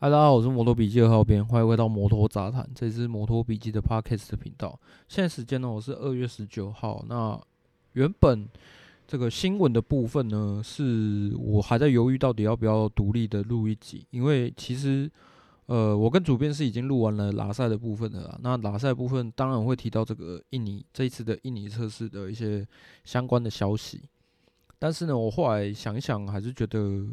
嗨，大家好，我是摩托笔记的浩编，欢迎回到摩托杂谈，这是摩托笔记的 Podcast 频道。现在时间呢，我是二月十九号。那原本这个新闻的部分呢，是我还在犹豫到底要不要独立的录一集，因为其实呃，我跟主编是已经录完了拉赛的部分的啦。那拉赛部分当然会提到这个印尼这一次的印尼测试的一些相关的消息，但是呢，我后来想一想，还是觉得。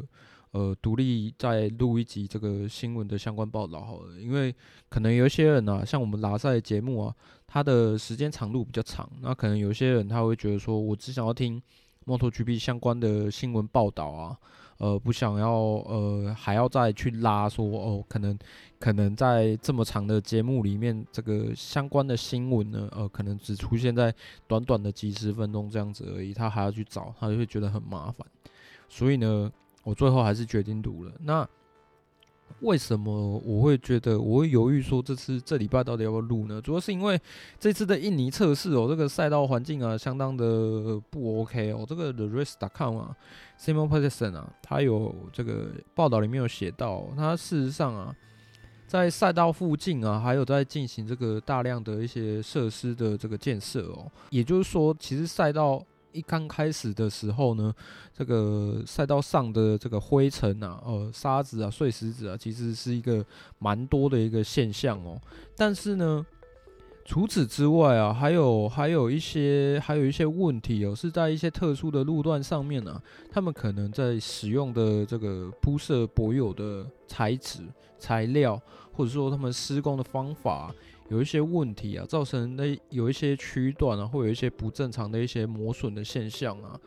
呃，独立再录一集这个新闻的相关报道好了，因为可能有一些人呢、啊，像我们拉赛节目啊，它的时间长度比较长，那可能有些人他会觉得说，我只想要听 MotoGP 相关的新闻报道啊，呃，不想要呃还要再去拉说哦，可能可能在这么长的节目里面，这个相关的新闻呢，呃，可能只出现在短短的几十分钟这样子而已，他还要去找，他就会觉得很麻烦，所以呢。我最后还是决定读了。那为什么我会觉得我会犹豫说这次这礼拜到底要不要录呢？主要是因为这次的印尼测试哦，这个赛道环境啊，相当的不 OK 哦。这个 The Race.com 啊，Simon Peterson 啊，他有这个报道里面有写到，他事实上啊，在赛道附近啊，还有在进行这个大量的一些设施的这个建设哦。也就是说，其实赛道。一刚开始的时候呢，这个赛道上的这个灰尘啊、呃沙子啊、碎石子啊，其实是一个蛮多的一个现象哦。但是呢，除此之外啊，还有还有一些还有一些问题哦，是在一些特殊的路段上面呢、他们可能在使用的这个铺设柏油的材质材料，或者说他们施工的方法。有一些问题啊，造成那有一些区段啊，会有一些不正常的一些磨损的现象啊。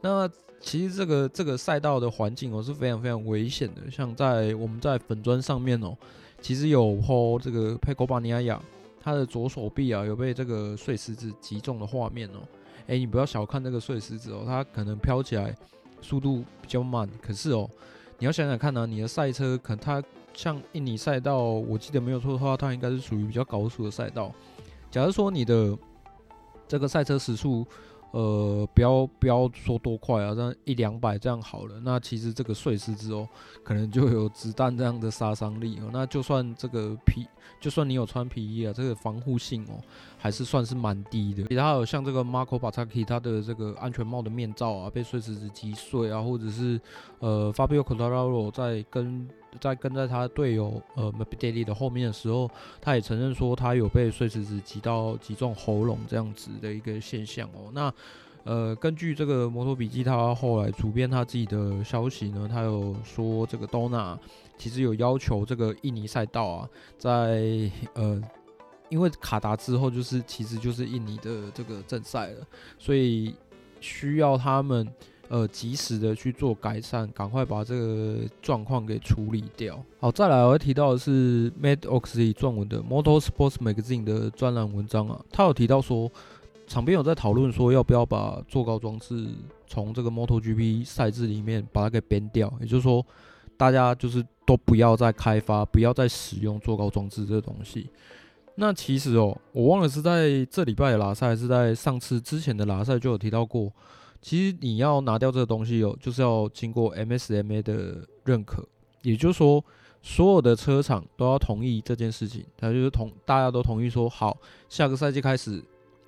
那其实这个这个赛道的环境哦是非常非常危险的。像在我们在粉砖上面哦，其实有 po 这个佩科巴尼亚亚他的左手臂啊有被这个碎石子击中的画面哦。诶，你不要小看这个碎石子哦，它可能飘起来速度比较慢，可是哦，你要想想看呢、你的赛车可能它。像印尼赛道，我记得没有错的话，它应该是属于比较高速的赛道。假如说你的这个赛车时速，呃，不要不要说多快啊，这样一两百这样好了。那其实这个碎石子哦，可能就有子弹这样的杀伤力哦。那就算这个皮，就算你有穿皮衣啊，这个防护性哦，还是算是蛮低的。其他有像这个 Marco Bezzecchi 他的这个安全帽的面罩啊，被碎石子击碎啊，或者是呃 Fabio c o t a r a r o 在跟在跟在他队友呃 Morbidelli 的后面的时候，他也承认说他有被碎石子击到击中喉咙这样子的一个现象哦。那呃，根据这个摩托笔记，他后来主编他自己的消息呢，他有说这个 Donna 其实有要求这个印尼赛道啊，在呃，因为卡达之后就是其实就是印尼的这个正赛了，所以需要他们。呃，及时的去做改善，赶快把这个状况给处理掉。好，再来我要提到的是 Matt Oxley 撰文的 Motorsports Magazine 的专栏文章啊，他有提到说，场边有在讨论说要不要把坐高装置从这个 MotoGP 赛制里面把它给编掉，也就是说，大家就是都不要再开发，不要再使用坐高装置这个东西。那其实哦，我忘了是在这礼拜的拉赛，还是在上次之前的拉赛就有提到过。其实你要拿掉这个东西哦，就是要经过 MSMA 的认可，也就是说，所有的车厂都要同意这件事情。他就是同大家都同意说，好，下个赛季开始，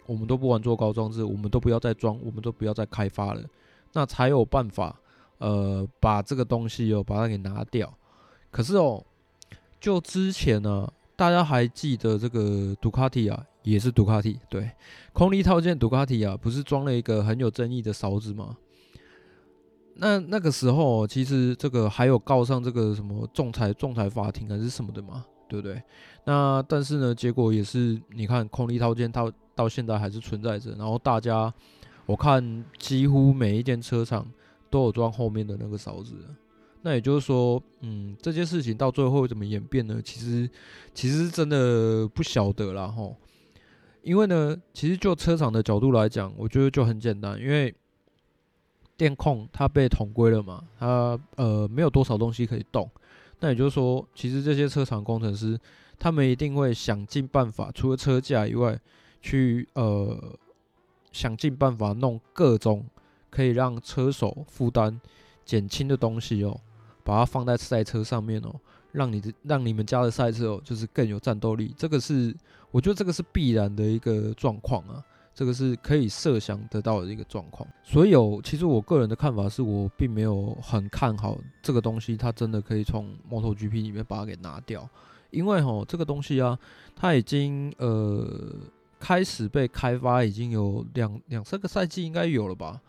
我们都不玩做高装置，我们都不要再装，我们都不要再开发了，那才有办法，呃，把这个东西哦，把它给拿掉。可是哦，就之前呢，大家还记得这个杜卡迪啊？也是杜卡迪，对，空力套件杜卡迪啊，不是装了一个很有争议的勺子吗？那那个时候，其实这个还有告上这个什么仲裁仲裁法庭还是什么的嘛，对不对？那但是呢，结果也是，你看空力套件到到现在还是存在着，然后大家我看几乎每一间车厂都有装后面的那个勺子。那也就是说，嗯，这件事情到最后怎么演变呢？其实其实真的不晓得啦齁。因为呢，其实就车厂的角度来讲，我觉得就很简单，因为电控它被统规了嘛，它呃没有多少东西可以动。那也就是说，其实这些车厂工程师，他们一定会想尽办法，除了车架以外，去呃想尽办法弄各种可以让车手负担减轻的东西哦，把它放在赛车上面哦，让你的让你们家的赛车哦，就是更有战斗力。这个是我觉得这个是必然的一个状况啊，这个是可以设想得到的一个状况。所以有，其实我个人的看法是我并没有很看好这个东西，它真的可以从 MotoGP 里面把它给拿掉，因为吼这个东西啊，它已经呃开始被开发，已经有两两三个赛季应该有了吧。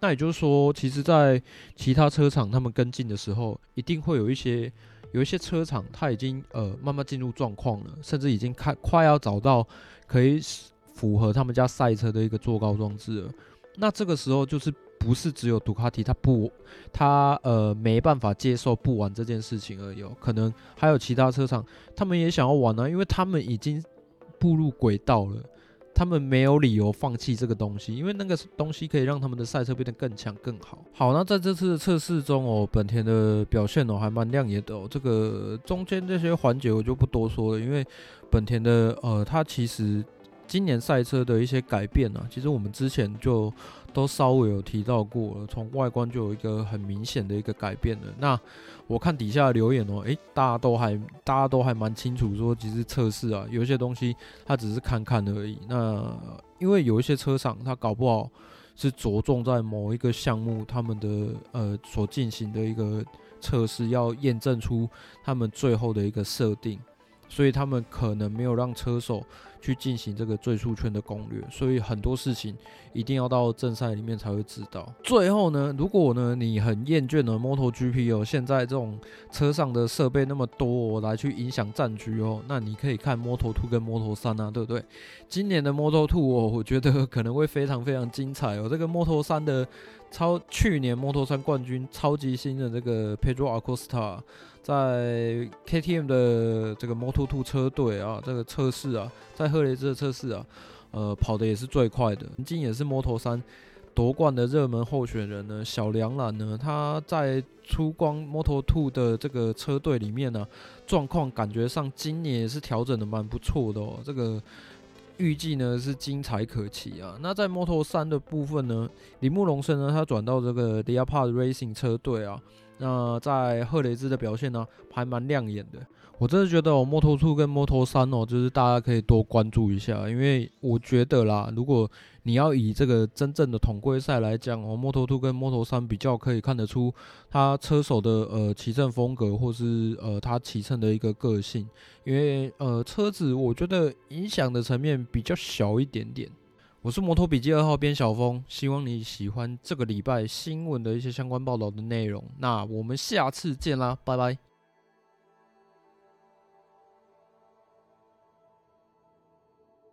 那也就是说，其实，在其他车厂他们跟进的时候，一定会有一些有一些车厂，它已经呃慢慢进入状况了，甚至已经开快要找到可以符合他们家赛车的一个坐高装置了。那这个时候，就是不是只有杜卡迪，他不，他呃没办法接受不玩这件事情而已，哦可能还有其他车厂，他们也想要玩呢，因为他们已经步入轨道了。他们没有理由放弃这个东西，因为那个东西可以让他们的赛车变得更强更好。好，那在这次的测试中哦，本田的表现哦还蛮亮眼的哦。这个中间这些环节我就不多说了，因为本田的呃，它其实今年赛车的一些改变呢、其实我们之前就都稍微有提到过了，从外观就有一个很明显的一个改变了。那我看底下留言哦，诶，大家都还大家都还蛮清楚说，其实测试啊，有一些东西它只是看看而已。那因为有一些车厂它搞不好是着重在某一个项目，他们的呃所进行的一个测试，要验证出他们最后的一个设定，所以他们可能没有让车手。去进行这个最速圈的攻略，所以很多事情一定要到正赛里面才会知道。最后呢，如果呢你很厌倦了 MotoGP 哦，现在这种车上的设备那么多，我来去影响战局哦，那你可以看 Moto2 跟 Moto3 啊，对不对？今年的 Moto2 哦，我觉得可能会非常非常精彩哦。这个 Moto3 的超去年 Moto3 冠军超级新的这个 Pedro Acosta。在 KTM 的这个 Moto2 车队啊，这个测试啊，在赫雷兹的测试啊，呃，跑的也是最快的，曾经也是摩托三夺冠的热门候选人呢。小梁兰呢，他在出光 Moto2 的这个车队里面呢、状况感觉上今年也是调整的蛮不错的哦。这个预计呢是精彩可期啊。那在 Moto3 的部分呢，铃木龙生呢，他转到这个 Leopard Racing 车队啊。那在赫雷兹的表现呢，还蛮亮眼的。我真的觉得哦，Moto2 跟摩托三哦，就是大家可以多关注一下，因为我觉得啦，如果你要以这个真正的统规赛来讲哦，Moto2 跟摩托三比较可以看得出他车手的呃骑乘风格，或是呃他骑乘的一个个性，因为呃车子我觉得影响的层面比较小一点点。我是摩托笔记二号编小峰，希望你喜欢这个礼拜新闻的一些相关报道的内容。那我们下次见啦，拜拜。